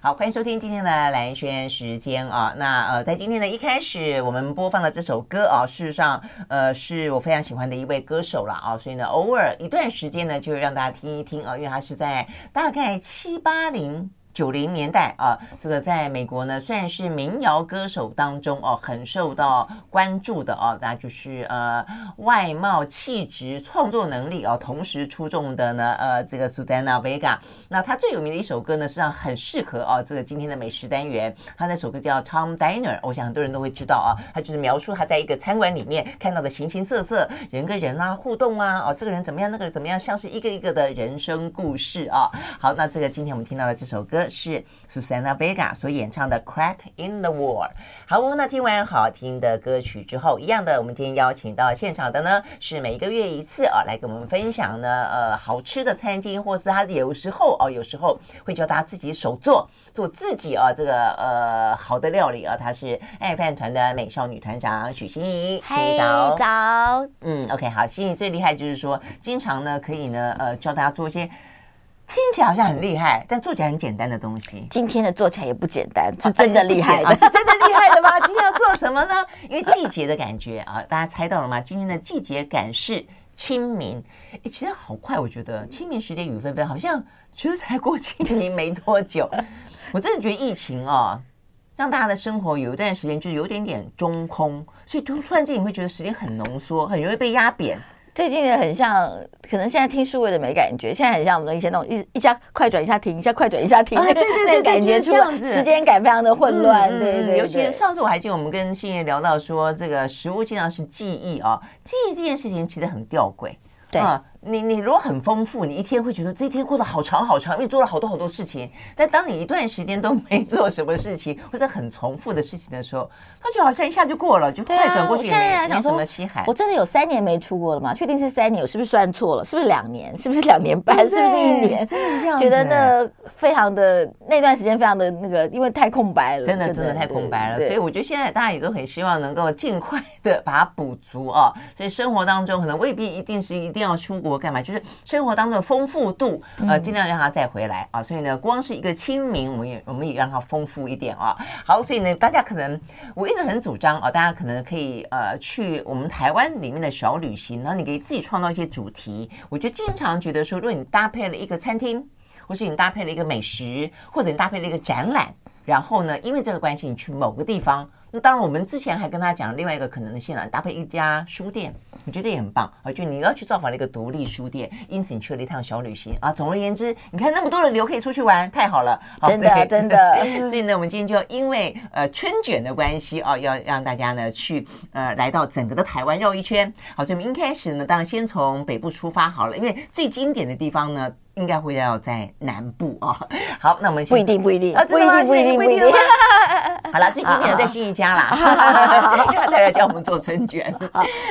好，欢迎收听今天的蓝轩时间啊。那呃，在今天的一开始，我们播放的这首歌啊，事实上呃是我非常喜欢的一位歌手了啊，所以呢，偶尔一段时间呢，就让大家听一听啊，因为它是在大概七八零。九零年代啊，这个在美国呢，虽然是民谣歌手当中哦，很受到关注的哦。那就是呃，外貌、气质、创作能力哦，同时出众的呢，呃，这个 Suzanna Vega。那他最有名的一首歌呢，实际上很适合哦，这个今天的美食单元。他那首歌叫《Tom Diner》，我想很多人都会知道啊。他就是描述他在一个餐馆里面看到的形形色色人跟人啊互动啊，哦，这个人怎么样，那个人怎么样，像是一个一个的人生故事啊。好，那这个今天我们听到的这首歌。是 Susanna Vega 所演唱的《Crack in the Wall》。好，那听完好听的歌曲之后，一样的，我们今天邀请到现场的呢，是每一个月一次啊，来跟我们分享呢，呃，好吃的餐厅，或是他有时候哦，有时候会教大家自己手做，做自己啊，这个呃好的料理啊。他是爱饭团的美少女团长许心怡，欣怡早早，嗯，OK，好，心怡最厉害就是说，经常呢可以呢，呃，教大家做一些。听起来好像很厉害，但做起来很简单的东西。今天的做起来也不简单，是真的厉害的，啊、是真的厉害的吗？今天要做什么呢？因为季节的感觉啊，大家猜到了吗？今天的季节感是清明。哎，其实好快，我觉得清明时节雨纷纷，好像其实才过清明没多久。我真的觉得疫情哦，让大家的生活有一段时间就有点点中空，所以突突然间你会觉得时间很浓缩，很容易被压扁。最近也很像，可能现在听数位的没感觉，现在很像我们的以前那种一一下快转一下停，一下快转一下停，对对 对，那感觉出时间感非常的混乱，对对对。尤其上次我还记得我们跟欣怡聊到说，这个食物经常是记忆啊，记忆这件事情其实很吊诡，对。你你如果很丰富，你一天会觉得这一天过得好长好长，因为做了好多好多事情。但当你一段时间都没做什么事情，或者很重复的事情的时候，它就好像一下就过了，就快转过去，没没什么稀罕。我真的有三年没出国了吗？确定是三年？我是不是算错了？是不是两年？是不是两年半？是不是一年？真的是这样。觉得那非常的那段时间非常的那个，因为太空白了，真的真的太空白了。所以我觉得现在大家也都很希望能够尽快的把它补足啊。所以生活当中可能未必一定是一定要出国干嘛，就是。生活当中的丰富度，呃，尽量让它再回来啊。所以呢，光是一个清明，我们也我们也让它丰富一点啊。好，所以呢，大家可能我一直很主张啊，大家可能可以呃去我们台湾里面的小旅行，然后你可以自己创造一些主题。我就经常觉得说，如果你搭配了一个餐厅，或是你搭配了一个美食，或者你搭配了一个展览，然后呢，因为这个关系，你去某个地方。那当然，我们之前还跟他讲另外一个可能的线了，搭配一家书店，我觉得也很棒啊。就你要去造访了一个独立书店，因此你去了一趟小旅行啊。总而言之，你看那么多人流可以出去玩，太好了，好真的真的。所以呢，我们今天就因为呃春卷的关系啊，要让大家呢去呃来到整个的台湾绕一圈。好，所以我们一开始呢，当然先从北部出发好了，因为最经典的地方呢。应该会要在南部啊。好，那我们不一定，不一定，不一定，不一定，不一定。好了，最经典的在新宜家啦，因为他在这教我们做春卷，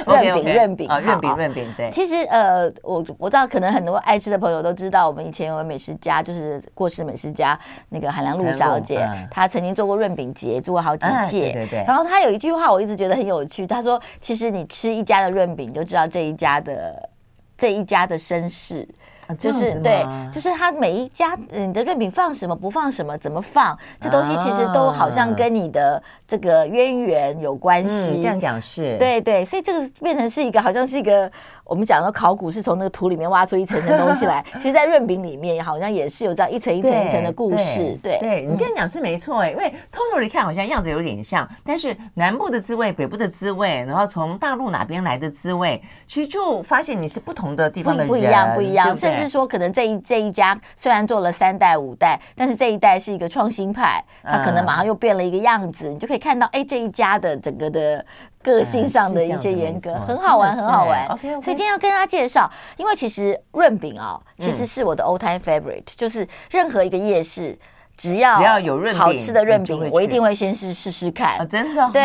润饼，润饼啊，润饼，润饼。对，其实呃，我我知道，可能很多爱吃的朋友都知道，我们以前有位美食家，就是过世美食家那个韩良露小姐，她曾经做过润饼节，做过好几届。对对。然后她有一句话，我一直觉得很有趣。她说：“其实你吃一家的润饼，就知道这一家的这一家的身世。”就是对，就是他每一家你的润饼放什么，不放什么，怎么放，这东西其实都好像跟你的这个渊源有关系。嗯，这样讲是，对对，所以这个变成是一个好像是一个。我们讲到考古是从那个土里面挖出一层层东西来，其实，在润饼里面好像也是有这样一层一层一层的故事。对，对你这样讲是没错哎，因为偷偷的看好像样子有点像，但是南部的滋味、北部的滋味，然后从大陆哪边来的滋味，其实就发现你是不同的地方的人，不一样，不一样。甚至说，可能这一这一家虽然做了三代五代，但是这一代是一个创新派，它可能马上又变了一个样子，你就可以看到，哎，这一家的整个的。个性上的一些严格，很好玩，很好玩。所以今天要跟大家介绍，因为其实润饼啊，其实是我的 old time favorite，就是任何一个夜市，只要只要有好吃的润饼，我一定会先试试试看。真的？对。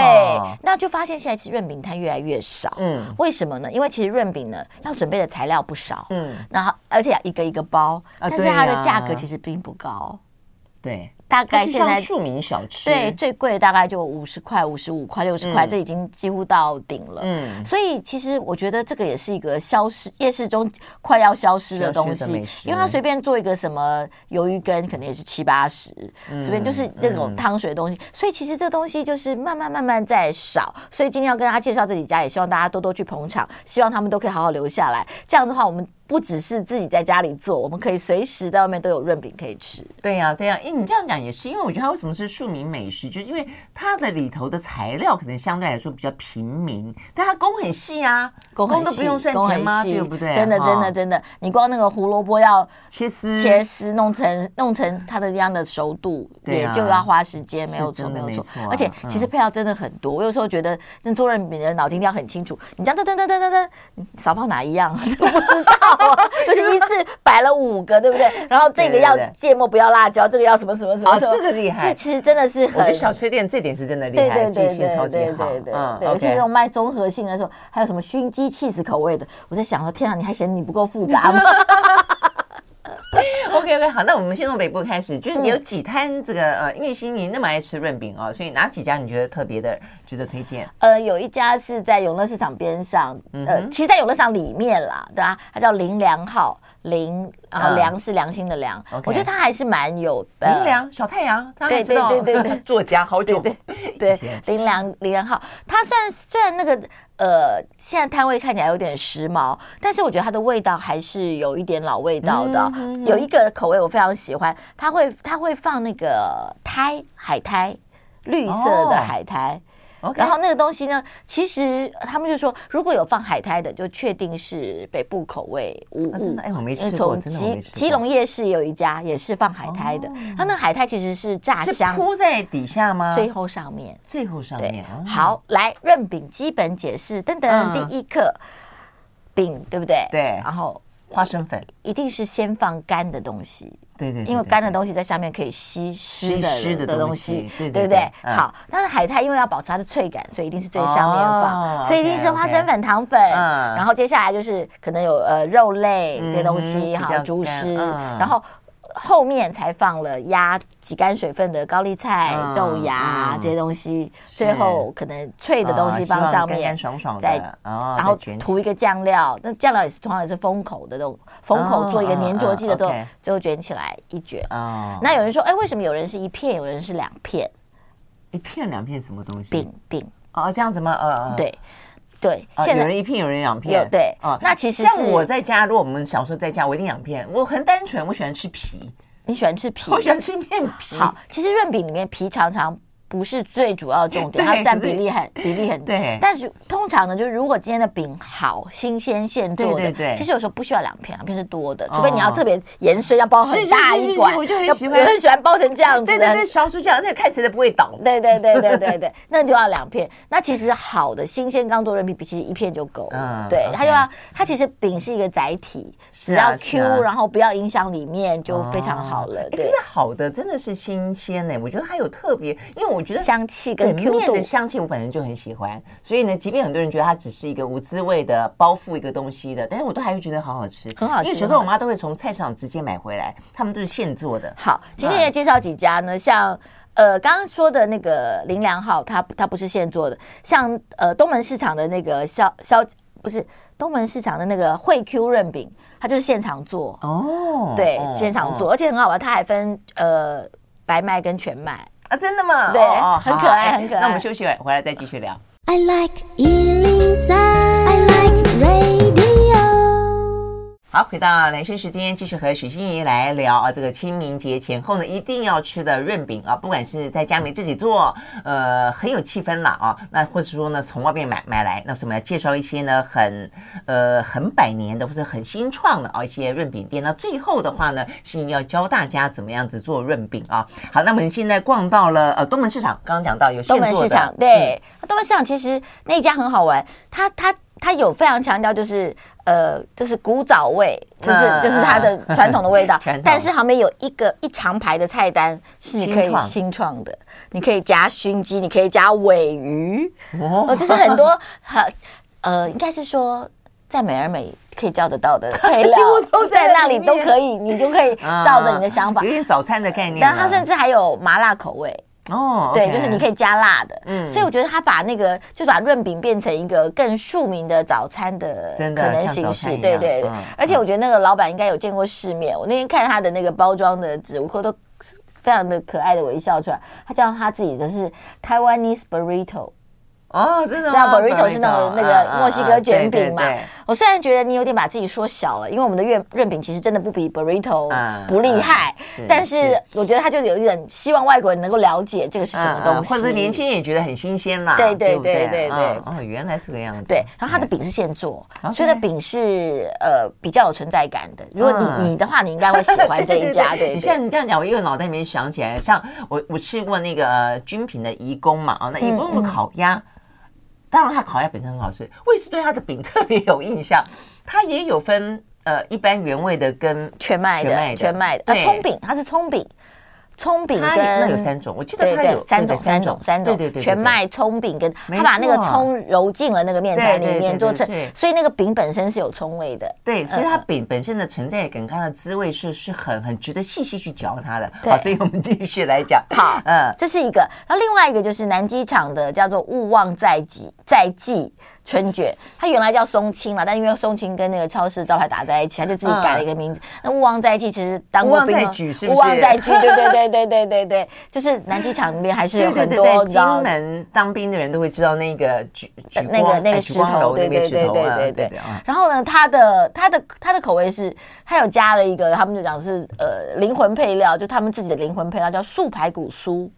那就发现现在其实润饼摊越来越少。嗯。为什么呢？因为其实润饼呢要准备的材料不少。嗯。然后而且一个一个包，但是它的价格其实并不高。对。大概现在庶民小吃，对，最贵大概就五十块、五十五块、六十块，这已经几乎到顶了。嗯，所以其实我觉得这个也是一个消失夜市中快要消失的东西，因为他随便做一个什么鱿鱼羹，可能也是七八十，随便就是那种汤水的东西。所以其实这东西就是慢慢慢慢在少。所以今天要跟大家介绍这几家，也希望大家多多去捧场，希望他们都可以好好留下来。这样的话，我们。不只是自己在家里做，我们可以随时在外面都有润饼可以吃。对呀、啊，对呀、啊，哎，你这样讲也是，因为我觉得它为什么是庶民美食，就是因为它的里头的材料可能相对来说比较平民，但它工很细啊，工都不用算钱吗？对不对？真的，真的，真的，你光那个胡萝卜要切丝，切丝弄成弄成它的这样的熟度，也就要花时间，没有错，没有错。而且其实配料真的很多，我有时候觉得那做润饼的脑筋一定要很清楚，你这样噔噔噔噔噔噔，少放哪一样 都不知道。就是一次摆了五个，对不对？然后这个要芥末，不要辣椒，这个要什么什么什么？这个厉害，这其实真的是很。我觉得小吃店这点是真的厉害，对对对对对对对。嗯，尤其那种卖综合性的时候，还有什么熏鸡起司口味的，我在想说，天啊，你还嫌你不够复杂吗？OK OK，好，那我们先从北部开始，就是你有几摊这个呃，因为心怡那么爱吃润饼啊，所以哪几家你觉得特别的值得推荐？呃，有一家是在永乐市场边上，呃，其实在永乐市场里面啦，对吧？它叫林良号，林，然后良是良心的良，我觉得他还是蛮有林良小太阳，对对对对对，作家好久，对 对林良林良号，它算虽然那个。呃，现在摊位看起来有点时髦，但是我觉得它的味道还是有一点老味道的。有一个口味我非常喜欢，他会他会放那个苔海苔，绿色的海苔。然后那个东西呢，其实他们就说，如果有放海苔的，就确定是北部口味无误。真的，哎，我没吃过。从基基隆夜市有一家也是放海苔的，然后那海苔其实是炸香，铺在底下吗？最后上面，最后上面。好，来润饼基本解释，等等，第一课，饼对不对？对。然后花生粉一定是先放干的东西。对对，因为干的东西在下面可以吸湿的湿的东西，对不对？好，但是海苔因为要保持它的脆感，所以一定是最上面放，所以一定是花生粉、糖粉。然后接下来就是可能有呃肉类这些东西，哈，猪食，然后后面才放了压挤干水分的高丽菜、豆芽这些东西，最后可能脆的东西放上面，爽爽再然后涂一个酱料，那酱料也是同样也是封口的这种。封口做一个粘着剂的这种，最后卷起来一卷。哦，那有人说，哎，为什么有人是一片，有人是两片？一片两片什么东西？饼饼哦，这样子吗？呃，对对，有人一片，有人两片。对，啊，那其实像我在家，如果我们小时候在家，我一定两片。我很单纯，我喜欢吃皮。你喜欢吃皮？我喜欢吃面皮。好，其实润饼里面皮常常。不是最主要的重点，它占比例很比例很低。但是通常呢，就是如果今天的饼好新鲜现做的，其实有时候不需要两片，两片是多的，除非你要特别延伸，要包很大一管。我就很喜欢，我很喜欢包成这样子。对对对，小薯这样，看谁都不会倒。对对对对对对，那就要两片。那其实好的新鲜刚做润饼，比其实一片就够了。对，它就要它其实饼是一个载体，只要 Q，然后不要影响里面，就非常好了。可是好的真的是新鲜呢，我觉得它有特别，因为我。我觉得香气跟 Q 度的香气，我本身就很喜欢。所以呢，即便很多人觉得它只是一个无滋味的包覆一个东西的，但是我都还会觉得好好吃，很好吃。因为有时候我妈都会从菜市场直接买回来，他们都是现做的。好，今天也介绍几家呢，像呃刚刚说的那个林良号，它它不是现做的，像呃东门市场的那个肖肖不是东门市场的那个惠 Q 润饼，它就是现场做哦，对，现场做，而且很好玩，它还分呃白麦跟全麦。啊，真的吗？对，很可爱，很可爱。那我们休息会，回来再继续聊。I like 103, I like radio. 好，回到兰萱时间，继续和许欣怡来聊啊，这个清明节前后呢，一定要吃的润饼啊，不管是在家里面自己做，呃，很有气氛了啊，那或者说呢，从外面买买来，那我们来介绍一些呢，很呃很百年的或者很新创的啊一些润饼店。那最后的话呢，欣怡要教大家怎么样子做润饼啊。好，那我们现在逛到了呃东门市场，刚刚讲到有现做的东门市场，对，东门市场其实那一家很好玩，它它。它有非常强调，就是呃，就是古早味，就是就是它的传统的味道。但是旁边有一个一长排的菜单是你可以新创。的，你可以加熏鸡，你可以加尾鱼，哦，就是很多 很呃，应该是说在美而美可以叫得到的 配料，在在那里都可以，你就可以照着你的想法，有点早餐的概念。然后它甚至还有麻辣口味。哦，对，就是你可以加辣的，嗯，所以我觉得他把那个就把润饼变成一个更庶民的早餐的可能形式，对对对。而且我觉得那个老板应该有见过世面，我那天看他的那个包装的纸，我都 非常的可爱的微笑出来。他叫他自己的是 Taiwanese Burrito。哦，真的，知道 burrito 是那种那个墨西哥卷饼嘛？我虽然觉得你有点把自己缩小了，因为我们的润润饼其实真的不比 burrito 不厉害，但是我觉得他就有一点希望外国人能够了解这个是什么东西，或者是年轻人也觉得很新鲜啦。对对对对对，哦，原来这个样子。对，然后他的饼是现做，所以的饼是呃比较有存在感的。如果你你的话，你应该会喜欢这一 家。对，你像你这样讲，我一个脑袋里面想起来，像我我吃过那个军品的义工嘛，啊，那义工的烤鸭。当然，它烤鸭本身很好吃。我也是对它的饼特别有印象。它也有分呃一般原味的跟全麦的，全麦的。啊，葱饼，它是葱饼。葱饼跟那有三种，我记得它有三种，三种，三种，对对对，全麦葱饼跟它把那个葱揉进了那个面团里面做成，所以那个饼本身是有葱味的。对，所以它饼本身的存在感，它的滋味是是很很值得细细去嚼它的。好，所以我们继续来讲。好，嗯，这是一个，然后另外一个就是南机场的叫做勿忘在即在即。春卷它原来叫松青嘛但因为松青跟那个超市招牌打在一起他就自己改了一个名字。那勿忘在一起其实当过兵的举 勿忘在举对对对对对对对就是？南机场那边还是有很多金门当兵的人都会知道那个举那个那个石头对对对对对对。然后呢它的它的它的口味是它有加了一个他们就讲是呃灵魂配料就他们自己的灵魂配料叫素排骨酥。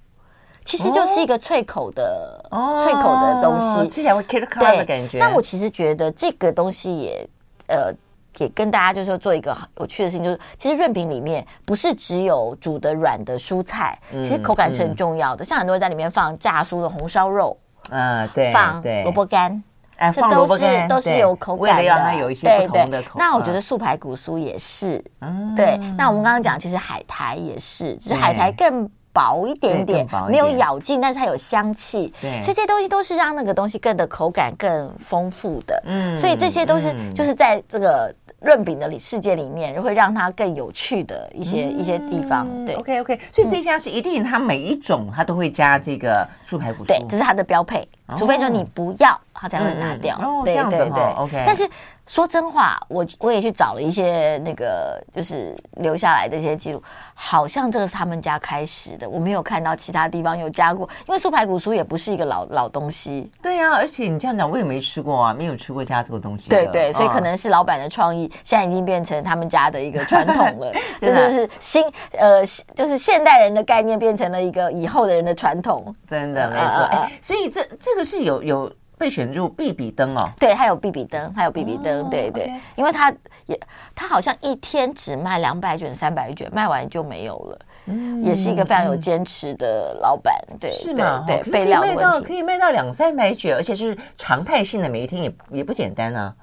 其实就是一个脆口的、哦、脆口的东西，吃起来会 K 的的感觉。但我其实觉得这个东西也呃也跟大家就是说做一个有趣的事情，就是其实润饼里面不是只有煮的软的蔬菜，嗯、其实口感是很重要的。嗯、像很多人在里面放炸酥的红烧肉，啊对，放萝卜干，哎，这都是都是有口感的，让它有一些不同的口。那我觉得素排骨酥也是，嗯，对。那我们刚刚讲，其实海苔也是，只是海苔更。薄一点点，没有咬劲，但是它有香气，对，所以这些东西都是让那个东西更的口感更丰富的，嗯，所以这些都是就是在这个。润饼的世界里面，会让它更有趣的一些、嗯、一些地方。对，OK OK，所以这家是一定，它每一种它都会加这个素排骨酥，对，这是它的标配，哦、除非说你不要，它才会拿掉。嗯、对对对，对，OK。但是说真话，我我也去找了一些那个，就是留下来的一些记录，好像这个是他们家开始的，我没有看到其他地方有加过，因为素排骨酥也不是一个老老东西。对呀、啊，而且你这样讲，我也没吃过啊，没有吃过加这个东西。对对，所以可能是老板的创意。现在已经变成他们家的一个传统了，就是新呃，就是现代人的概念变成了一个以后的人的传统。真的没错，哎，所以这这个是有有被选入必比登哦。对，还有必比登，还有必比登，对对，因为他也他好像一天只卖两百卷、三百卷，卖完就没有了。嗯，也是一个非常有坚持的老板，对，是吗？对，备料问题可以卖到两三百卷，而且是常态性的，每一天也也不简单啊。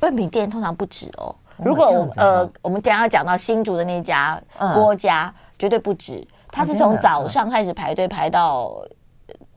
润饼店通常不止哦。如果我呃，我们等下讲到新竹的那家郭家，绝对不止。他是从早上开始排队排到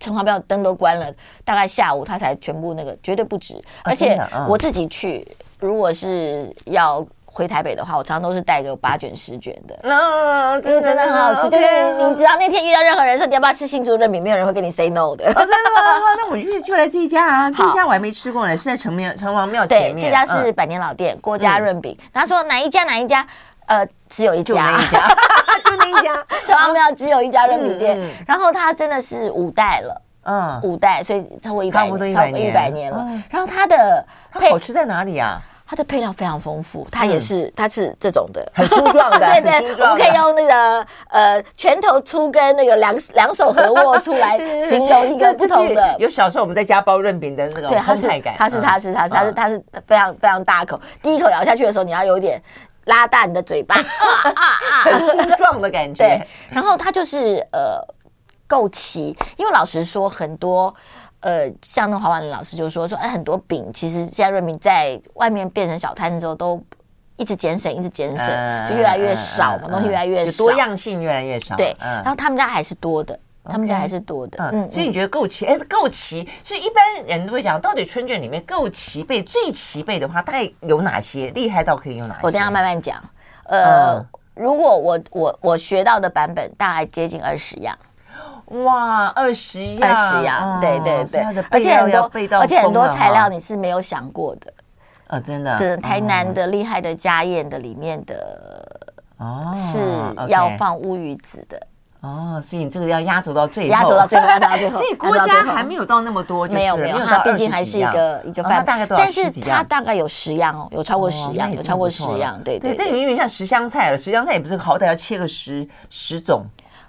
城隍庙灯都关了，大概下午他才全部那个，绝对不止。而且我自己去，如果是要。回台北的话，我常常都是带个八卷十卷的，嗯，这个真的很好吃。就是你只要那天遇到任何人说你要不要吃新竹润饼，没有人会跟你 say no 的。真的吗？那我就就来这一家啊，这一家我还没吃过呢，是在城庙城隍庙前面。对，这家是百年老店，郭家润饼。他说哪一家哪一家？呃，只有一家，一家，就那一家。城隍庙只有一家润饼店，然后它真的是五代了，嗯，五代，所以超过一百年，超过一百年了。然后它的它好吃在哪里啊？它的配料非常丰富，它也是，它是这种的，很粗壮的，对对，我们可以用那个呃拳头粗跟那个两两手合握出来 形容一个不同的。有小时候我们在家包润饼的那种对，它是，它是它是它是它是它是非常非常大口，第一口咬下去的时候，你要有点拉大你的嘴巴，很粗壮的感觉。对，然后它就是呃够齐，因为老实说很多。呃，像那华婉的老师就说说，哎，很多饼其实现在瑞明在外面变成小摊之后，都一直减省，一直减省，就越来越少嘛，东西越来越少，多样性越来越少。对，然后他们家还是多的，他们家还是多的。嗯，所以你觉得够齐？哎，够齐。所以一般人都会讲，到底春卷里面够齐备、最齐备的话，大概有哪些？厉害到可以用哪些？我等下慢慢讲。呃，如果我我我学到的版本大概接近二十样。哇，二十样，二十样，对对对，而且很多，而且很多材料你是没有想过的。啊，真的，这台南的厉害的家宴的里面的哦，是要放乌鱼子的哦，所以你这个要压轴到最后，压轴到最后，压轴到最后。所以郭家还没有到那么多，没有没有，它毕竟还是一个一个饭，大概多少？但是它大概有十样哦，有超过十样，有超过十样，对对。但有点像十香菜了，十香菜也不是好歹要切个十十种，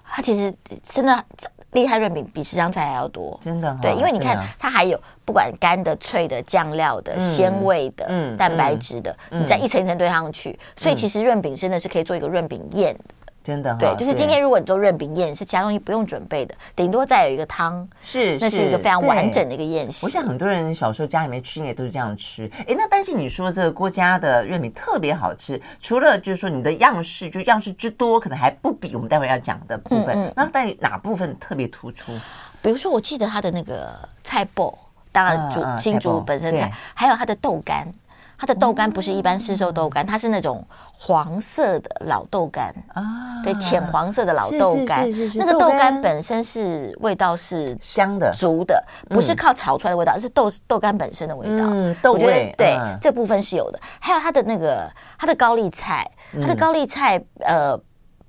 它其实真的。厉害润饼比十香菜还要多，真的。对，因为你看它还有不管干的、脆的、酱料的、鲜味的、蛋白质的，你再一层一层堆上去，所以其实润饼真的是可以做一个润饼宴的。真的，对，就是今天如果你做润饼宴，是其他东西不用准备的，顶多再有一个汤，是，那是一个非常完整的一个宴席。我想很多人小时候家里面吃也都是这样吃。哎，那但是你说这个郭家的润饼特别好吃，除了就是说你的样式，就样式之多，可能还不比我们待会要讲的部分。那在哪部分特别突出？比如说，我记得它的那个菜脯，当然煮新竹本身菜，还有它的豆干。它的豆干不是一般市售豆干，它是那种黄色的老豆干啊，对，浅黄色的老豆干。那个豆干本身是味道是香的、足的，不是靠炒出来的味道，而是豆豆干本身的味道。嗯，豆味。对，这部分是有的。还有它的那个它的高丽菜，它的高丽菜呃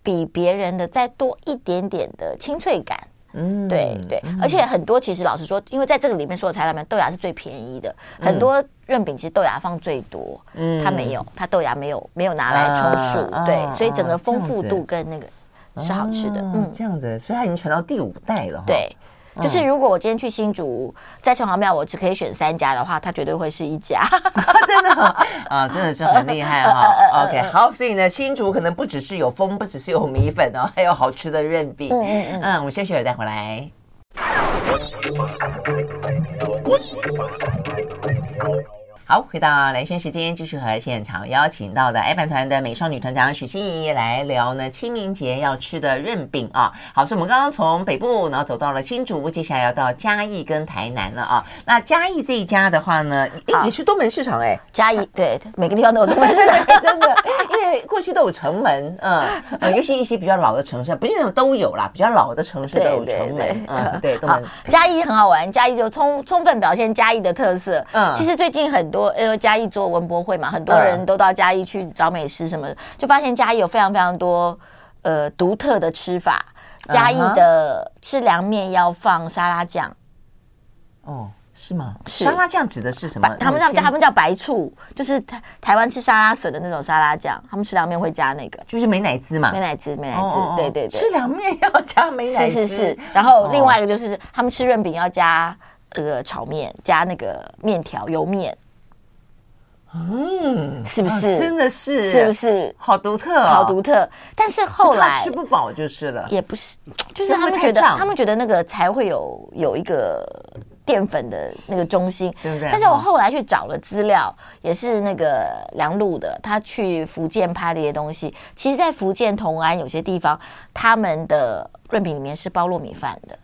比别人的再多一点点的清脆感。嗯，对对，而且很多其实老实说，因为在这个里面所有材料里面，豆芽是最便宜的。很多润饼其实豆芽放最多，嗯，它没有，它豆芽没有没有拿来充数，对，所以整个丰富度跟那个是好吃的。嗯，这样子，所以它已经传到第五代了。对。就是如果我今天去新竹，在城隍庙，我只可以选三家的话，它绝对会是一家，真的啊，真的是很厉害哈。OK，好，所以呢，新竹可能不只是有风，不只是有米粉哦，还有好吃的润饼。嗯嗯嗯，我们休息了再回来。好，回到兰萱时间，继续和现场邀请到的爱饭团的美少女团长许心怡来聊呢，清明节要吃的润饼啊。好，所以我们刚刚从北部，然后走到了新竹，接下来要到嘉义跟台南了啊。那嘉义这一家的话呢，也是东门市场哎。嘉义对，每个地方都有东门市场，真的，因为过去都有城门，嗯，尤其一些比较老的城市，不是那种都有啦，比较老的城市都有城门，嗯，对，东门。嘉义很好玩，嘉义就充充分表现嘉义的特色。嗯，其实最近很。多因为嘉义做文博会嘛，很多人都到嘉义去找美食什么的，就发现嘉义有非常非常多呃独特的吃法。嘉义的吃凉面要放沙拉酱，哦，是吗？是沙拉酱指的是什么？他们叫他们叫白醋，就是台台湾吃沙拉笋的那种沙拉酱，他们吃凉面会加那个，就是美乃滋嘛，美乃滋，美乃滋，对对对，吃凉面要加美乃滋，是是是。然后另外一个就是他们吃润饼要加那个炒面，加那个面条油面。嗯，是不是？真的是，是不是？好独特，好独特。但是后来吃不饱就是了，也不是，就是他们觉得，他们觉得那个才会有有一个淀粉的那个中心，对不对？但是我后来去找了资料，也是那个梁璐的，他去福建拍的一些东西。其实，在福建同安有些地方，他们的润饼里面是包糯米饭的。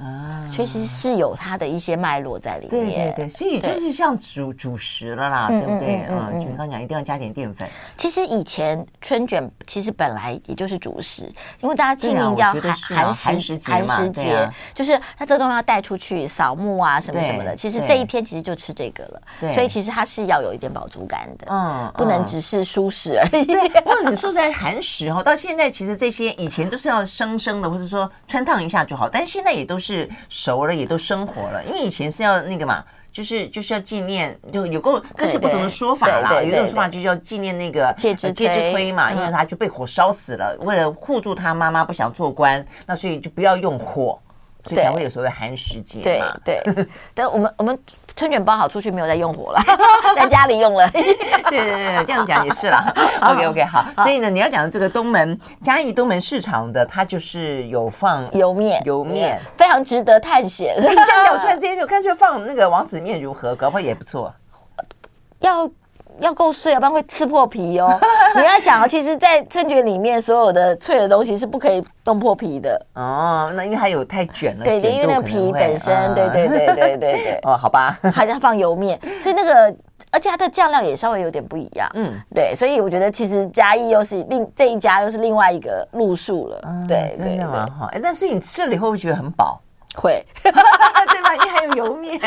啊，确实是有它的一些脉络在里面。对对对，所以就是像主主食了啦，对不对？嗯，就你刚刚讲，一定要加点淀粉。其实以前春卷其实本来也就是主食，因为大家清明叫寒寒食节寒食节，就是它这个东西要带出去扫墓啊什么什么的。其实这一天其实就吃这个了，所以其实它是要有一点饱足感的，嗯，不能只是舒适而已。或者你说在寒食哦，到现在其实这些以前都是要生生的，或者说穿烫一下就好，但是现在也都是。是熟了，也都生活了，因为以前是要那个嘛，就是就是要纪念，就有个各式不同的说法啦。有一种说法就是要纪念那个介之推嘛，因为他就被火烧死了，为了护住他妈妈不想做官，那所以就不要用火，所以才会有所谓的寒食节嘛。对，等我们我们。春卷包好出去没有再用火了，在家里用了。对对对，这样讲也是啦。OK OK 好，所以呢，你要讲的这个东门嘉义东门市场的，它就是有放油面，油面非常值得探险。你这样讲，突然之间就干脆放那个王子面如何？搞不好也不错。要要够碎，要不然会刺破皮哦。你要想啊，其实，在春卷里面，所有的脆的东西是不可以冻破皮的。哦，那因为它有太卷了，对，因为那个皮本身，对对对对对对。哦，好吧，还要放油面，所以那个，而且它的酱料也稍微有点不一样。嗯，对，所以我觉得其实嘉义又是另这一家又是另外一个路数了。对，真的蛮好。哎，但是你吃了以后会觉得很饱。会，对吧？因为还有油面。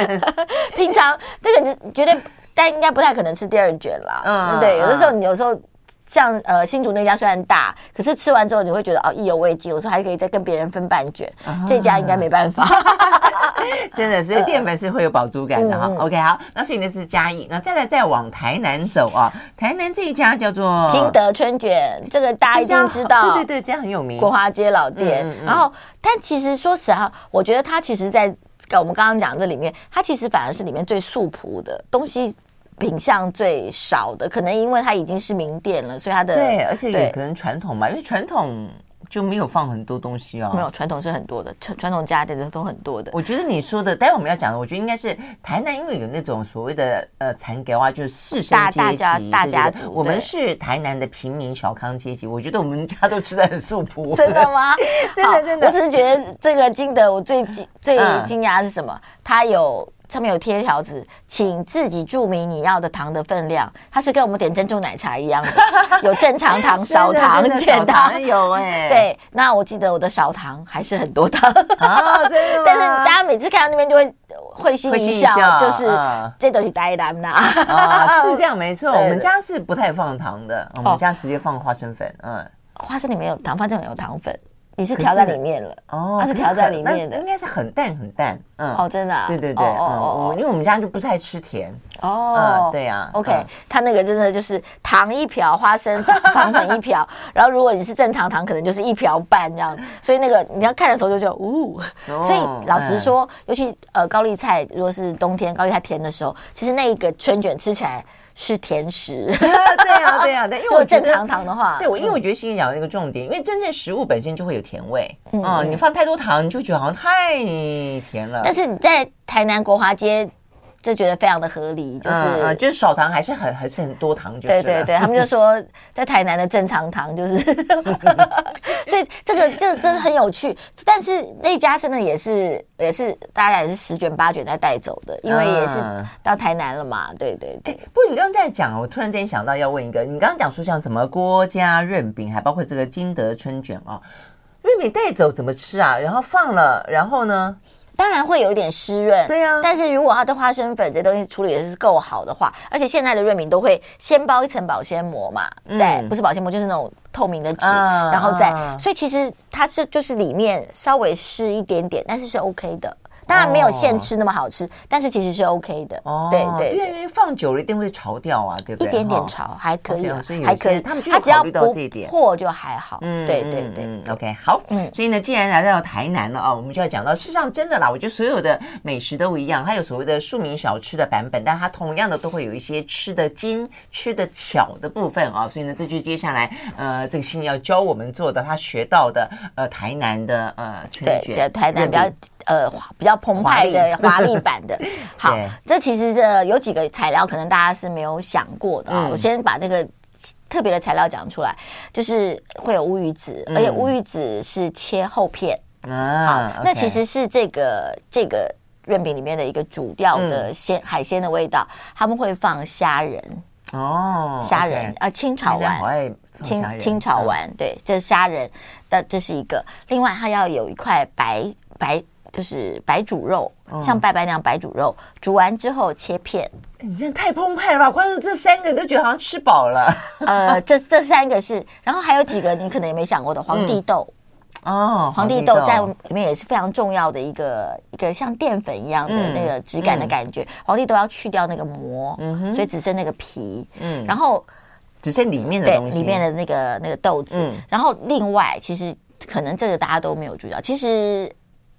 平常这个你绝对，但应该不太可能吃第二卷啦。嗯，对，有的时候你有时候像呃新竹那家虽然大，可是吃完之后你会觉得哦意犹未尽，有时候还可以再跟别人分半卷。这家应该没办法。真的是淀粉是会有饱足感的哈。OK，好，那所以那是嘉义，那再来再往台南走啊。台南这一家叫做金德春卷，这个大家一定知道。对对对，这家很有名，国华街老店。然后，但其实说实话，我觉得它其实，在我们刚刚讲这里面，它其实反而是里面最素朴的东西，品相最少的。可能因为它已经是名店了，所以它的对，而且也可能传统嘛，因为传统。就没有放很多东西哦，没有传统是很多的，传传统家的都很多的。我觉得你说的，待会我们要讲的，我觉得应该是台南，因为有那种所谓的呃残格啊，就是士绅阶级，大大家族。我们是台南的平民小康阶级，我觉得我们家都吃的很素朴。真的吗？真的真的。我只是觉得这个金德，我最惊最惊讶是什么？它有。上面有贴条子，请自己注明你要的糖的分量。它是跟我们点珍珠奶茶一样的，有正常糖、少糖、减糖。有哎，对。那我记得我的少糖还是很多糖。但是大家每次看到那边就会会心一笑，就是这东西带来的。啊，是这样没错。我们家是不太放糖的，我们家直接放花生粉。嗯，花生里面有糖，花生里面有糖粉。你是调在里面了。哦，它是调在里面的，应该是很淡很淡，嗯，哦，真的，对对对，哦，因为我们家就不太吃甜，哦，对呀，OK，它那个真的就是糖一瓢，花生糖粉一瓢，然后如果你是正常糖，可能就是一瓢半这样，所以那个你要看的时候就觉得，呜，所以老实说，尤其呃高丽菜，如果是冬天高丽菜甜的时候，其实那一个春卷吃起来。是甜食，对啊，对啊，对，因为 我正常糖的话，对我，因为我觉得欣怡讲的那个重点，因为真正食物本身就会有甜味，嗯，你放太多糖，你就觉得好像太甜了。但是你在台南国华街。就觉得非常的合理，就是、嗯嗯、就是少糖还是很还是很多糖，就是对对对，他们就说 在台南的正常糖就是，所以这个就真的很有趣。但是那家真的也是也是大家也是十卷八卷在带走的，因为也是到台南了嘛，对对对。不过你刚刚在讲，我突然间想到要问一个，你刚刚讲说像什么郭家润饼，还包括这个金德春卷啊，润饼带走怎么吃啊？然后放了，然后呢？当然会有一点湿润，对呀。但是如果它的花生粉这东西处理的是够好的话，而且现在的润饼都会先包一层保鲜膜嘛，在不是保鲜膜就是那种透明的纸，然后再，所以其实它是就是里面稍微湿一点点，但是是 OK 的。当然没有现吃那么好吃，但是其实是 OK 的。哦，对对，因为放久了一定会潮掉啊，对不对？一点点潮还可以，还可以。他们它只要不破就还好。嗯，对对对。OK，好。嗯，所以呢，既然来到台南了啊，我们就要讲到，事实上真的啦，我觉得所有的美食都一样，它有所谓的庶民小吃的版本，但它同样的都会有一些吃的精、吃的巧的部分啊。所以呢，这就是接下来呃，这个欣怡要教我们做的，他学到的呃，台南的呃春卷，对，台南比较。呃，比较澎湃的华丽。版的，好，这其实这有几个材料，可能大家是没有想过的啊。我先把这个特别的材料讲出来，就是会有乌鱼子，而且乌鱼子是切厚片。啊。好，那其实是这个这个润饼里面的一个主调的鲜海鲜的味道，他们会放虾仁。哦，虾仁啊，清炒完，清清炒完，对，这是虾仁的，这是一个。另外，它要有一块白白。就是白煮肉，像拜拜那样白煮肉，煮完之后切片。你这太澎湃了吧！光是这三个都觉得好像吃饱了。呃，这这三个是，然后还有几个你可能也没想过的皇帝豆哦，皇帝豆在里面也是非常重要的一个一个像淀粉一样的那个质感的感觉。皇帝豆要去掉那个膜，所以只剩那个皮。嗯，然后只剩里面的东西，里面的那个那个豆子。然后另外，其实可能这个大家都没有注意到，其实。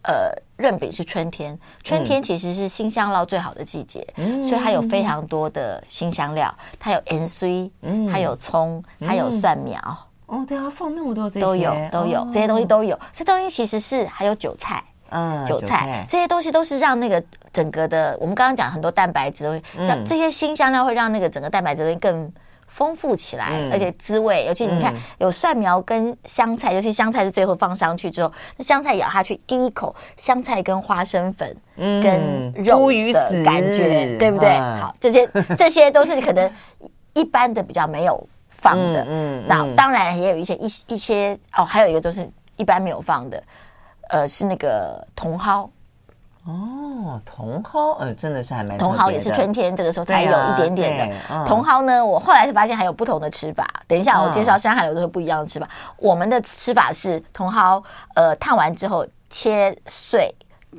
呃，润饼是春天，春天其实是新香料最好的季节，嗯、所以它有非常多的新香料，它有 N C，，嗯，它有葱，它有蒜苗。哦，对啊，放那么多这些。都有，都有、哦、这些东西都有。这东西其实是还有韭菜，嗯，韭菜，韭菜。这些东西都是让那个整个的，我们刚刚讲很多蛋白质东西，让这些新香料会让那个整个蛋白质东西更丰富起来，嗯、而且滋味，尤其你看、嗯、有蒜苗跟香菜，尤其香菜是最后放上去之后，那香菜咬下去第一口，香菜跟花生粉跟肉的感觉，嗯、对不对？嗯、好，这些这些都是可能一般的比较没有放的，嗯，嗯那当然也有一些一一些哦，还有一个就是一般没有放的，呃，是那个茼蒿。哦，茼蒿，呃，真的是还蛮茼蒿也是春天这个时候才有一点点的。茼蒿呢，我后来才发现还有不同的吃法。等一下我介绍《山海楼》都是不一样的吃法。我们的吃法是茼蒿，呃，烫完之后切碎，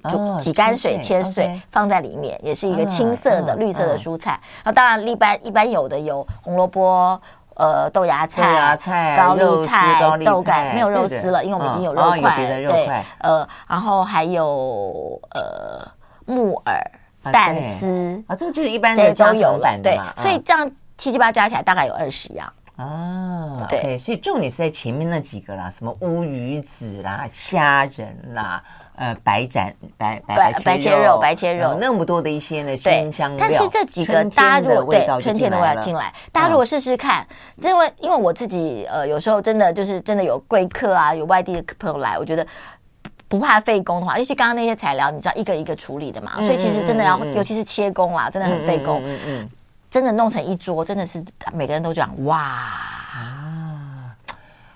煮挤干水切碎，放在里面，也是一个青色的绿色的蔬菜。那当然，一般一般有的有红萝卜。呃，豆芽菜、高丽菜、豆干，没有肉丝了，因为我们已经有肉块。对，呃，然后还有呃木耳、蛋丝啊，这个就是一般的都有了。对，所以这样七七八加起来大概有二十样啊。对，所以重点是在前面那几个啦，什么乌鱼子啦、虾仁啦。呃，白斩白白白切肉，白切肉，那么多的一些呢，辛香料。但是这几个大家如果对春天的味道进来，大家如果试试看，因为因为我自己呃有时候真的就是真的有贵客啊，有外地的朋友来，我觉得不怕费工的话，尤其刚刚那些材料，你知道一个一个处理的嘛，所以其实真的要，尤其是切工啦，真的很费工。嗯嗯，真的弄成一桌，真的是每个人都讲哇。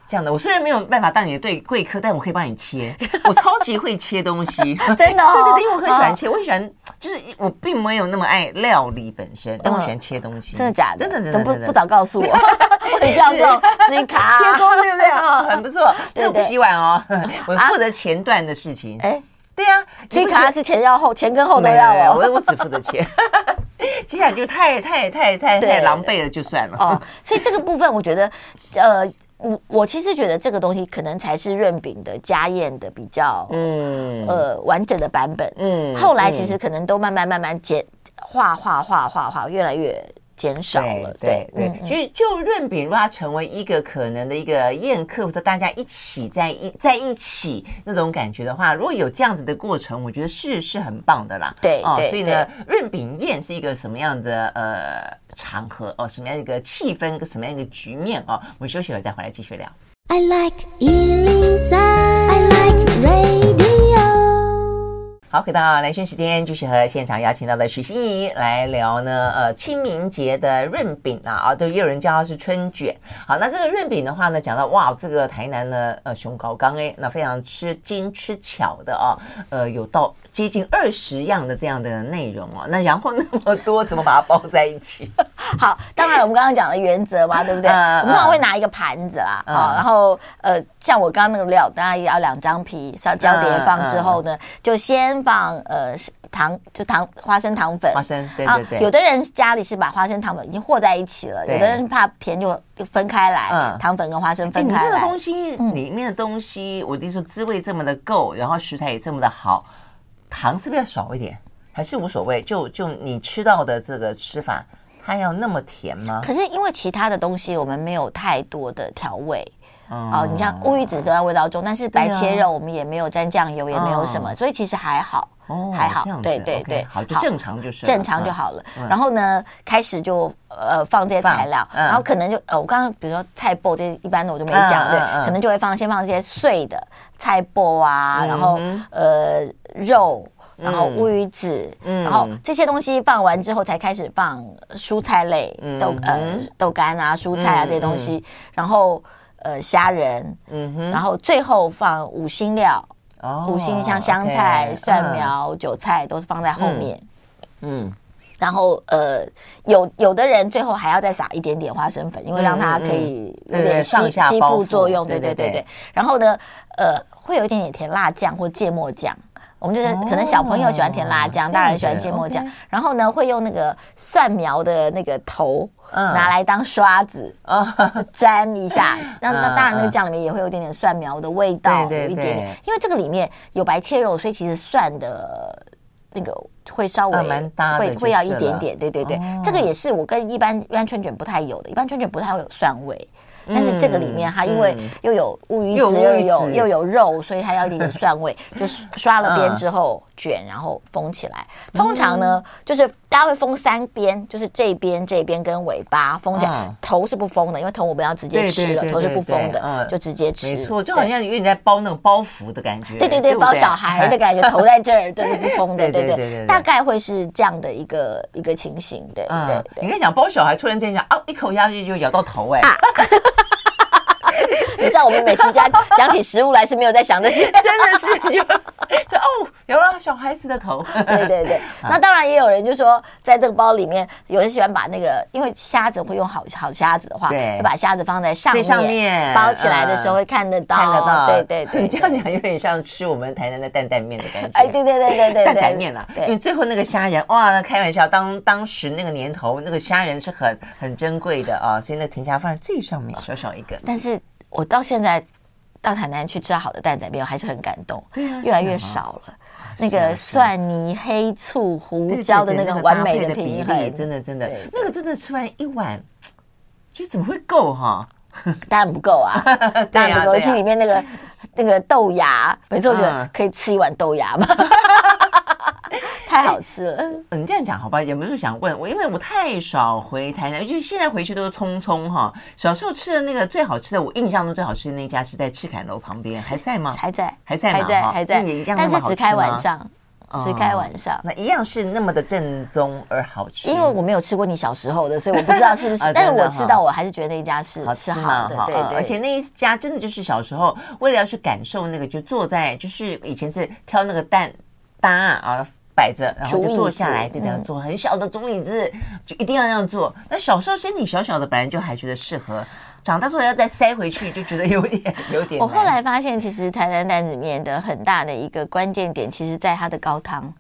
这样的，我虽然没有办法当你的对贵客，但我可以帮你切。我超级会切东西，真的、哦。对对对，因为我很喜欢切，哦、我很喜欢，就是我并没有那么爱料理本身，但我喜欢切东西。嗯、真的假的？真的真的。怎么不不早告诉我？我很需要这种追卡切工，对不对啊？很不错。我不洗碗哦，我负责前段的事情。哎，对呀，追卡是前要后，前跟后都要哦。我我只负责切。接下来就太太太太太狼狈了，就算了。哦，所以这个部分我觉得，呃。我我其实觉得这个东西可能才是润饼的家宴的比较嗯呃完整的版本嗯，后来其实可能都慢慢慢慢简化化化化化越来越减少了对对，其实就润饼如果它成为一个可能的一个宴客或者大家一起在一在一起那种感觉的话，如果有这样子的过程，我觉得是是很棒的啦对哦，所以呢润饼宴是一个什么样的呃？场合哦，什么样一个气氛，跟什么样一个局面哦？我们休息会儿再回来继续聊。I like 103, I like radio。好，回到兰萱时间，就是和现场邀请到的许心怡来聊呢。呃，清明节的润饼啊，啊，对也有人叫它是春卷。好，那这个润饼的话呢，讲到哇，这个台南呢，呃，熊高刚哎，那非常吃精吃巧的啊，呃，有到。接近二十样的这样的内容哦，那然后那么多怎么把它包在一起？好，当然我们刚刚讲的原则嘛，对不对？呃、我们通常会拿一个盘子啦，啊、呃，然后呃，像我刚刚那个料，大家也要两张皮，稍交叠放之后呢，呃、就先放呃糖，就糖花生糖粉，花生对对对。有的人家里是把花生糖粉已经和在一起了，有的人怕甜就就分开来，呃、糖粉跟花生分开来。你这个东西里面的东西，嗯、我就说滋味这么的够，然后食材也这么的好。糖是不是要少一点，还是无所谓？就就你吃到的这个吃法，它要那么甜吗？可是因为其他的东西我们没有太多的调味，嗯、哦，你像乌鱼子虽然味道重，但是白切肉我们也没有沾酱油，也没有什么，嗯、所以其实还好，哦、还好，对对对好，就正常就是正常就好了。嗯、然后呢，开始就呃放这些材料，嗯、然后可能就呃我刚刚比如说菜脯这一般的我就没讲，嗯、对，嗯、可能就会放先放这些碎的菜脯啊，嗯、然后呃。肉，然后乌鱼子，嗯、然后这些东西放完之后，才开始放蔬菜类，嗯、豆呃豆干啊、蔬菜啊这些东西，嗯、然后呃虾仁，嗯哼，然后最后放五辛料，哦、五辛像香菜、okay, 蒜苗、嗯、韭菜都是放在后面，嗯，嗯然后呃有有的人最后还要再撒一点点花生粉，因为让它可以有点吸吸附作用，对对对对，然后呢呃会有一点点甜辣酱或芥末酱。我们就是可能小朋友喜欢甜辣酱，大人喜欢芥末酱。然后呢，会用那个蒜苗的那个头拿来当刷子，沾一下。那那当然，那个酱里面也会有一点点蒜苗的味道，有一点点。因为这个里面有白切肉，所以其实蒜的那个会稍微会会要一点点。对对对，这个也是我跟一般一般春卷不太有的，一般春卷不太会有蒜味。但是这个里面它因为又有乌鱼子，又有又有肉，所以它要一点点蒜味。就刷了边之后卷，然后封起来。通常呢，就是大家会封三边，就是这边、这边跟尾巴封起来，嗯、头是不封的，因为头我们要直接吃了，头是不封的，嗯、就直接吃。没错，就好像有点在包那种包袱的感觉。对对对，包小孩的感觉，头在这儿，对是不封的，对对对，大概会是这样的一个一个情形，对对对。你跟你讲包小孩，突然间讲啊，一口下去就咬到头哎。啊 你知道我们美食家 讲起食物来是没有在想这些，真的是有哦，有了小孩子的头。对对对，那当然也有人就说，在这个包里面，有人喜欢把那个，因为虾子会用好好虾子的话，对，会把虾子放在上面，包起来的时候会看得到，看得到。对对对，你这样讲有点像吃我们台南的担担面的感觉。哎，对对对对对，担担面啦，因为最后那个虾仁，哇，那开玩笑，当当时那个年头，那个虾仁是很很珍贵的啊，所以那停下放在最上面，小小一个，但是。我到现在到台南去吃好的蛋仔面，我还是很感动。对啊，越来越少了。那个蒜泥、黑醋、胡椒的那个完美的比例，真的真的，那个真的吃完一碗，就怎么会够哈？当然不够啊，当然不够。尤其里面那个那个豆芽，每次我觉得可以吃一碗豆芽嘛。太好吃了，嗯，你这样讲好吧？有没有想问我？因为我太少回台南，就现在回去都是匆匆哈。小时候吃的那个最好吃的，我印象中最好吃的那家是在赤坎楼旁边，还在吗？还在，还在，还在，还在，但是只开晚上，只开晚上，那一样是那么的正宗而好吃。因为我没有吃过你小时候的，所以我不知道是不是。但是我吃到，我还是觉得那一家是好吃好的，对对。而且那一家真的就是小时候为了要去感受那个，就坐在就是以前是挑那个蛋搭啊。摆着，然后就坐下来，对，这样坐很小的竹椅子，就一定要那样坐。那小时候身体小小的，本来就还觉得适合，长大之后要再塞回去，就觉得有点有点。我后来发现，其实台南担子面的很大的一个关键点，其实在它的高汤。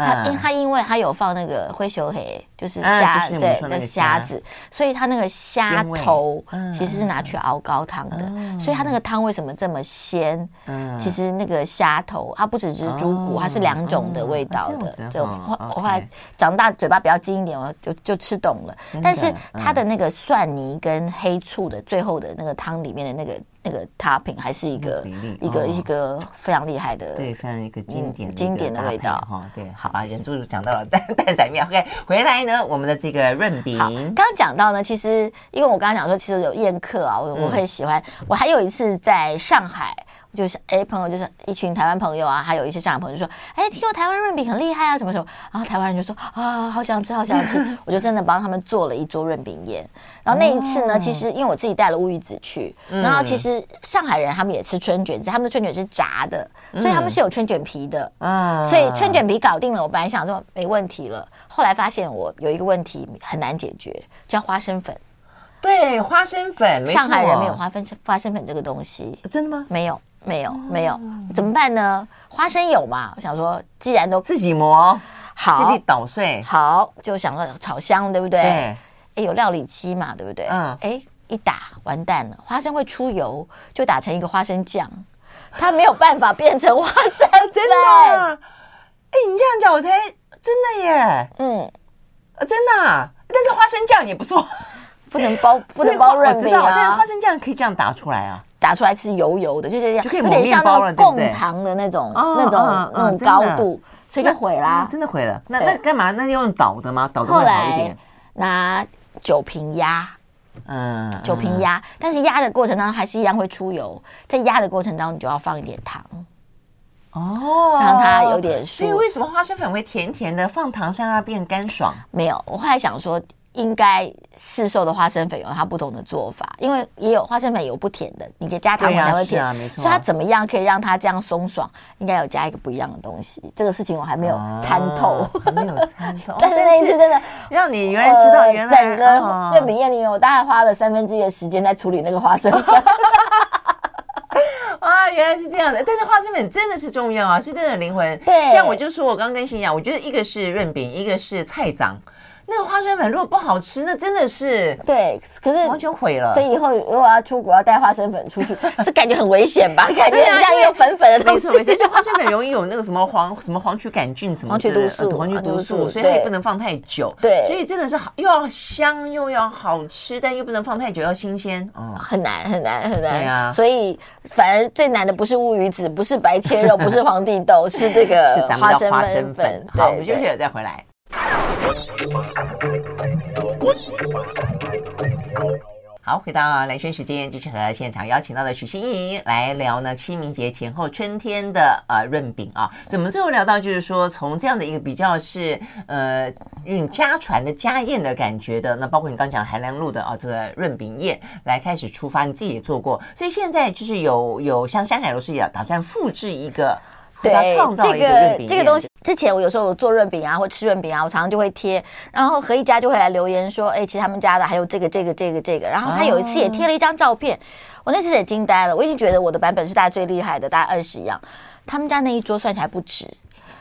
它因他因为他有放那个灰熊黑，就是虾对的虾子，所以他那个虾头其实是拿去熬高汤的，所以他那个汤为什么这么鲜？其实那个虾头它不只是猪骨，它是两种的味道的。就后后来长大嘴巴比较精一点，我就就吃懂了。但是它的那个蒜泥跟黑醋的最后的那个汤里面的那个。那个 topping 还是一个一个一个非常厉害的，对，非常一个经典经典的味道哈。对，好啊，原著讲到了蛋蛋 仔面，OK，回来呢，我们的这个润饼。好，刚刚讲到呢，其实因为我刚刚讲说，其实有宴客啊，我我会喜欢。我还有一次在上海。就是哎，朋友就是一群台湾朋友啊，还有一些上海朋友就说，哎，听说台湾润饼很厉害啊，什么什么，然后台湾人就说啊，好想吃，好想吃，我就真的帮他们做了一桌润饼宴。然后那一次呢，其实因为我自己带了乌鱼子去，然后其实上海人他们也吃春卷，他们的春卷是炸的，所以他们是有春卷皮的，啊，所以春卷皮搞定了，我本来想说没问题了，后来发现我有一个问题很难解决，叫花生粉。对，花生粉，上海人没有花生花生粉这个东西，真的吗？没有。没有没有，怎么办呢？花生有嘛？我想说，既然都自己磨，好，自己捣碎，好，就想说炒香，对不对？对。哎，有料理机嘛，对不对？嗯。哎，一打完蛋了，花生会出油，就打成一个花生酱，它没有办法变成花生 粉。真的？哎，你这样讲，我才真的耶。嗯。真的。但是花生酱也不错，不能包，不能包润饼啊。但是花生酱可以这样打出来啊。打出来是油油的，就是这样，有点像那种贡糖的那种、那种、那种高度，所以就毁啦，真的毁了。那那干嘛？那用倒的吗？倒的会好一点。拿酒瓶压，嗯，酒瓶压，但是压的过程当中还是一样会出油。在压的过程当中，你就要放一点糖，哦，让它有点。所以为什么花生粉会甜甜的？放糖是让它变干爽？没有，我后来想说。应该市售的花生粉有它不同的做法，因为也有花生粉有不甜的，你给加糖才会甜，啊啊、没错。所以它怎么样可以让它这样松爽？应该有加一个不一样的东西。这个事情我还没有参透，还没有参透。但是那一次真的让你原来知道，原来、呃、整个润饼宴里面，我大概花了三分之一的时间在处理那个花生粉。啊，原来是这样的。但是花生粉真的是重要啊，是真的灵魂。对，像我就说，我刚跟心讲，我觉得一个是润饼，一个是菜长。那个花生粉如果不好吃，那真的是对，可是完全毁了。所以以后如果要出国，要带花生粉出去，这感觉很危险吧？感觉像一个粉粉的东西。没错，没错，就花生粉容易有那个什么黄 什么黄曲杆菌什么黄曲毒素，黄曲毒素，所以它也不能放太久。对，所以真的是好，又要香又要好吃，但又不能放太久，要新鲜。哦，很难很难很难。对啊，所以反而最难的不是乌鱼子，不是白切肉，不是皇帝豆，是这个 花生粉。好，我们休息了再回来。好，回到蓝萱时间，就是和现场邀请到的许欣怡来聊呢清明节前后春天的呃润饼啊。怎么最后聊到就是说，从这样的一个比较是呃用家传的家宴的感觉的，那包括你刚讲韩良露的啊这个润饼宴来开始出发，你自己也做过，所以现在就是有有像山海楼是也打算复制一个。对，这个这个东西，之前我有时候我做润饼啊，或吃润饼啊，我常常就会贴，然后何一家就会来留言说，哎，其实他们家的还有这个这个这个这个，然后他有一次也贴了一张照片，我那次也惊呆了，我已经觉得我的版本是大家最厉害的，大概二十样，他们家那一桌算起来不止，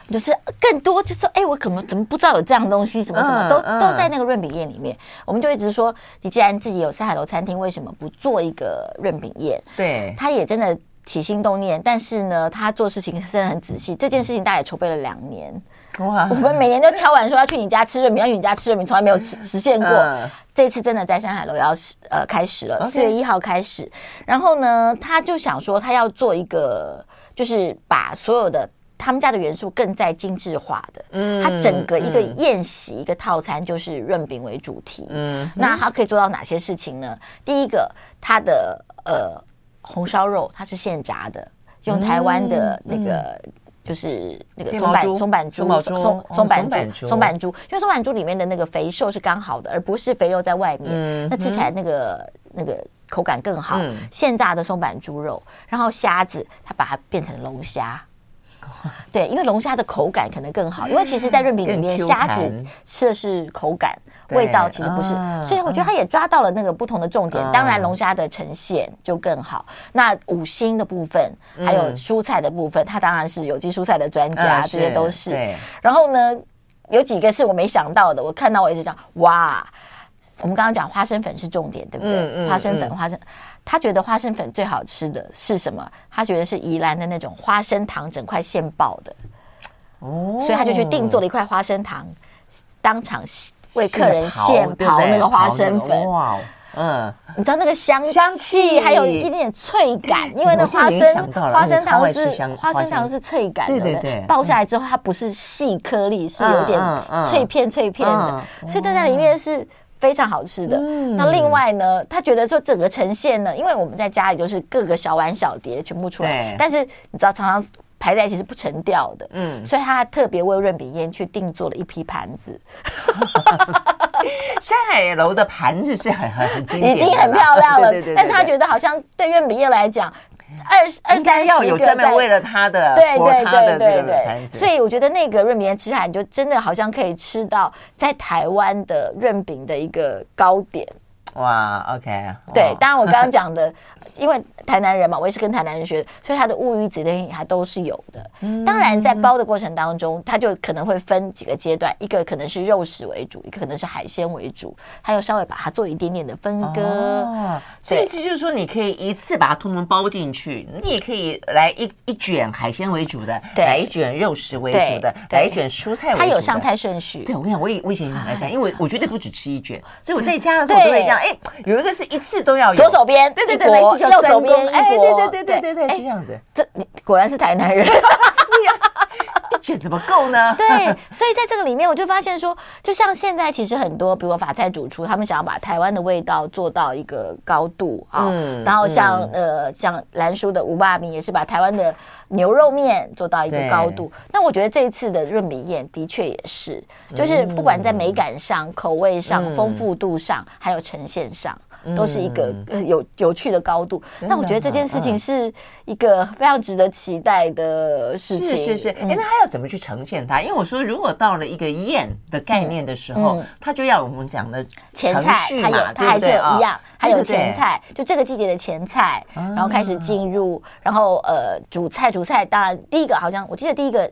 就是更多，就说，哎，我可能怎么不知道有这样东西，什么什么都都在那个润饼宴里面，我们就一直说，你既然自己有上海楼餐厅，为什么不做一个润饼宴？对，他也真的。起心动念，但是呢，他做事情真的很仔细。这件事情大概也筹备了两年。哇！我们每年都敲完说要去你家吃润饼，要去你家吃润饼，从来没有实实现过。嗯、这次真的在山海楼要呃开始了，四.月一号开始。然后呢，他就想说他要做一个，就是把所有的他们家的元素更再精致化的。嗯，他整个一个宴席、嗯、一个套餐就是润饼为主题。嗯，那他可以做到哪些事情呢？第一个，他的呃。红烧肉它是现炸的，用台湾的那个、嗯、就是那个松板松板猪松松板猪松板猪，因为松板猪里面的那个肥瘦是刚好的，而不是肥肉在外面，嗯、那吃起来那个、嗯、那个口感更好。嗯、现炸的松板猪肉，然后虾子它把它变成龙虾。对，因为龙虾的口感可能更好，因为其实，在润饼里面，虾子吃的是口感，味道其实不是，所以我觉得他也抓到了那个不同的重点。当然，龙虾的呈现就更好。那五星的部分，还有蔬菜的部分，他当然是有机蔬菜的专家，这些都是。然后呢，有几个是我没想到的，我看到我一直讲哇，我们刚刚讲花生粉是重点，对不对？花生粉，花生。他觉得花生粉最好吃的是什么？他觉得是宜兰的那种花生糖，整块现爆的。哦，所以他就去定做了一块花生糖，当场为客人现刨那个花生粉。哇，嗯，你知道那个香香气，还有一点点脆感，因为那花生花生糖是花生糖是脆感的，对对对。爆下来之后，它不是细颗粒，是有点脆片脆片的，所以它在里面是。非常好吃的。嗯、那另外呢，他觉得说整个呈现呢，因为我们在家里就是各个小碗小碟全部出来，但是你知道常常排在一起是不成调的，嗯，所以他特别为润饼宴去定做了一批盘子。山海楼的盘子是很很很经典，已经很漂亮了，对对对对对，但是他觉得好像对润饼宴来讲。二二三十个有专门为了他的，对对对对对，所以我觉得那个润饼吃起来，你就真的好像可以吃到在台湾的润饼的一个糕点。哇，OK，对，当然我刚刚讲的，因为台南人嘛，我也是跟台南人学的，所以他的乌鱼子的还都是有的。当然，在包的过程当中，它就可能会分几个阶段，一个可能是肉食为主，一个可能是海鲜为主，还有稍微把它做一点点的分割。哦，所以意思就是说，你可以一次把它通通包进去，你也可以来一一卷海鲜为主的，来一卷肉食为主的，来一卷蔬菜为主的。它有上菜顺序。对，我跟你讲，我以我以前来讲，因为我绝对不只吃一卷，所以我在家的时候都会这样。哎，有一个是一次都要有左手边，对对对，右手边，哎，对对对对对对，是这样子。这你果然是台南人。怎么够呢？对，所以在这个里面，我就发现说，就像现在其实很多，比如说法菜主厨，他们想要把台湾的味道做到一个高度啊。嗯，然后像呃，像兰叔的吴爸明也是把台湾的牛肉面做到一个高度。那我觉得这一次的润饼宴的确也是，就是不管在美感上、口味上、丰富度上，还有呈现上。都是一个有有趣的高度，那我觉得这件事情是一个非常值得期待的事情。是是是，哎，那他要怎么去呈现它？因为我说，如果到了一个宴的概念的时候，他就要我们讲的前菜，还有它还是一样，还有前菜，就这个季节的前菜，然后开始进入，然后呃，主菜主菜，当然第一个好像我记得第一个。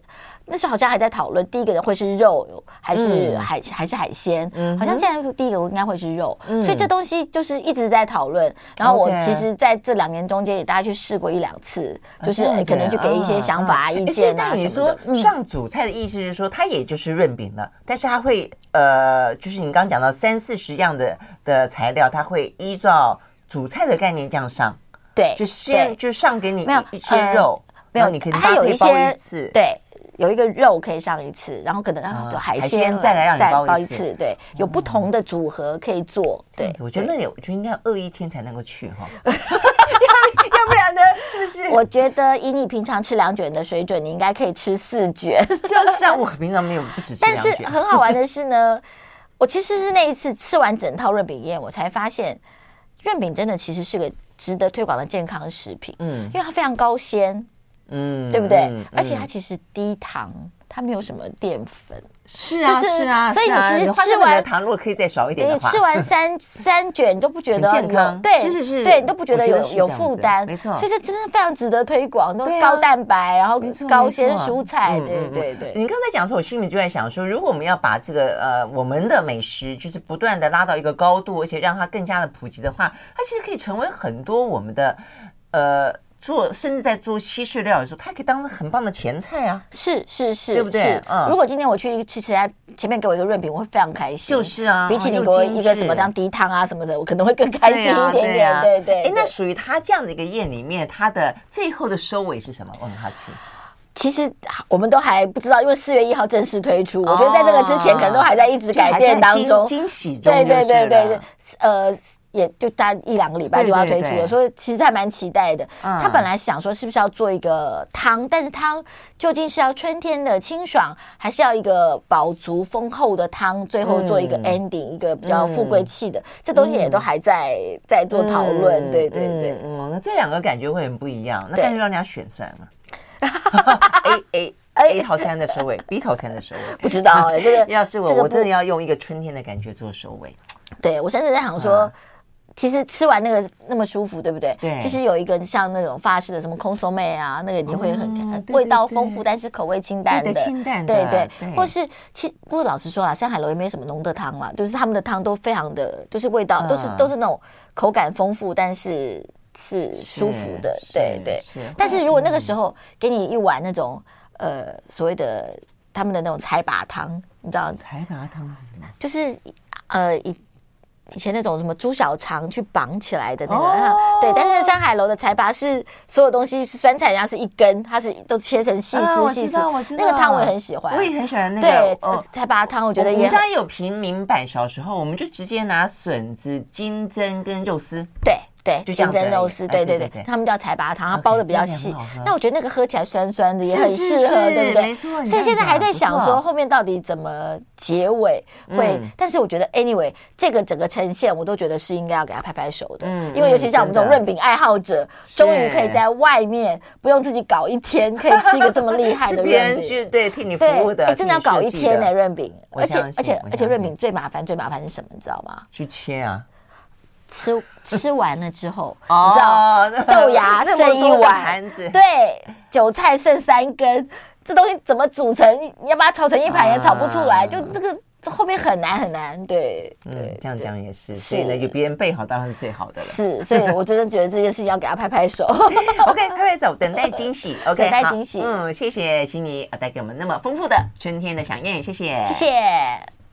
那时候好像还在讨论，第一个人会是肉还是海、嗯、还是海鲜？嗯，好像现在第一个应该会是肉，嗯、所以这东西就是一直在讨论。然后我其实在这两年中间也大家去试过一两次，嗯、就是可能就给一些想法啊、意见啊什么的。你说上主菜的意思是说，它也就是润饼了，但是它会呃，就是你刚刚讲到三四十样的的材料，它会依照主菜的概念这样上。对，就先就上给你一些肉，没有，你可以它有一些对。有一个肉可以上一次，然后可能然后海鲜再来让你包一次，对，有不同的组合可以做。对，我觉得那里我觉得应该饿一天才能够去哈，要不然呢？是不是？我觉得以你平常吃两卷的水准，你应该可以吃四卷。就是啊，我平常没有不止。但是很好玩的是呢，我其实是那一次吃完整套润饼宴，我才发现润饼真的其实是个值得推广的健康食品。嗯，因为它非常高纤。嗯，对不对？嗯嗯、而且它其实低糖，它没有什么淀粉。是啊，是啊，所以你其实吃完糖如果可以再少一点的话，你吃完三 三卷你都不觉得健康，对，是是是，对你都不觉得有有负担，没错。所以这真的非常值得推广，都高蛋白，然后高鲜蔬菜，对对对。你刚才讲的时候，我心里就在想说，如果我们要把这个呃我们的美食，就是不断的拉到一个高度，而且让它更加的普及的话，它其实可以成为很多我们的呃。做甚至在做西式料理的时候，它可以当很棒的前菜啊！是是是，对不对？嗯。如果今天我去吃其他，前面给我一个润饼，我会非常开心。就是啊，比起你给我一个什么当低汤啊什么的，我可能会更开心一点点。对对。哎，那属于他这样的一个宴里面，他的最后的收尾是什么？我很好奇。其实我们都还不知道，因为四月一号正式推出，我觉得在这个之前可能都还在一直改变当中，惊喜中。对对对对，呃。也就大概一两个礼拜就要推出了，所以其实还蛮期待的。嗯、他本来想说是不是要做一个汤，但是汤究竟是要春天的清爽，还是要一个饱足丰厚的汤？最后做一个 ending，、嗯、一个比较富贵气的，嗯、这东西也都还在在做讨论。嗯、对对对，嗯，那这两个感觉会很不一样。那干脆让人家选算了。A A A 套餐的收尾，B 套餐的收尾，不知道哎、欸，这个 要是我，我真的要用一个春天的感觉做收尾。对，我甚至在想说。嗯其实吃完那个那么舒服，对不对？对。其实有一个像那种法式的什么 consomme 啊，那个你会很味道丰富，但是口味清淡的。清淡的。对对。或是其不过老实说啊，山海楼也没什么浓的汤啊，就是他们的汤都非常的，就是味道都是都是那种口感丰富，但是是舒服的。对对。但是如果那个时候给你一碗那种呃所谓的他们的那种柴拔汤，你知道柴拔汤是什么？就是呃一。以前那种什么猪小肠去绑起来的那个，对，但是上海楼的柴拔是所有东西是酸菜，人家是一根，它是都切成细丝细丝。那个汤我也很喜欢，我也很喜欢那个。对，柴拔汤我觉得也。我们家也有平民版，小时候我们就直接拿笋子、金针跟肉丝。对。对，就像蒸肉丝，对对对，他们叫柴拔糖，它包的比较细。那我觉得那个喝起来酸酸的，也很适合，对不对？所以现在还在想说后面到底怎么结尾会，但是我觉得 anyway 这个整个呈现我都觉得是应该要给他拍拍手的，嗯，因为尤其像我们这种润饼爱好者，终于可以在外面不用自己搞一天，可以吃一个这么厉害的 润饼，对，替你服务的，真的要搞一天呢润饼，而且而且而且润饼最麻烦最麻烦是什么，你知道吗？去切啊。吃吃完了之后，你知道豆芽 剩一碗，对，韭菜剩三根，这东西怎么煮成？你要把它炒成一盘也炒不出来，就这个后面很难很难。对，对，这样讲也是，所以呢，有别人备好当然是最好的了。是，所以我真的觉得这件事情要给他拍拍手。OK，拍拍手，等待惊喜。OK，等待惊喜。嗯，谢谢心怡带给我们那么丰富的春天的想念，谢谢，谢谢。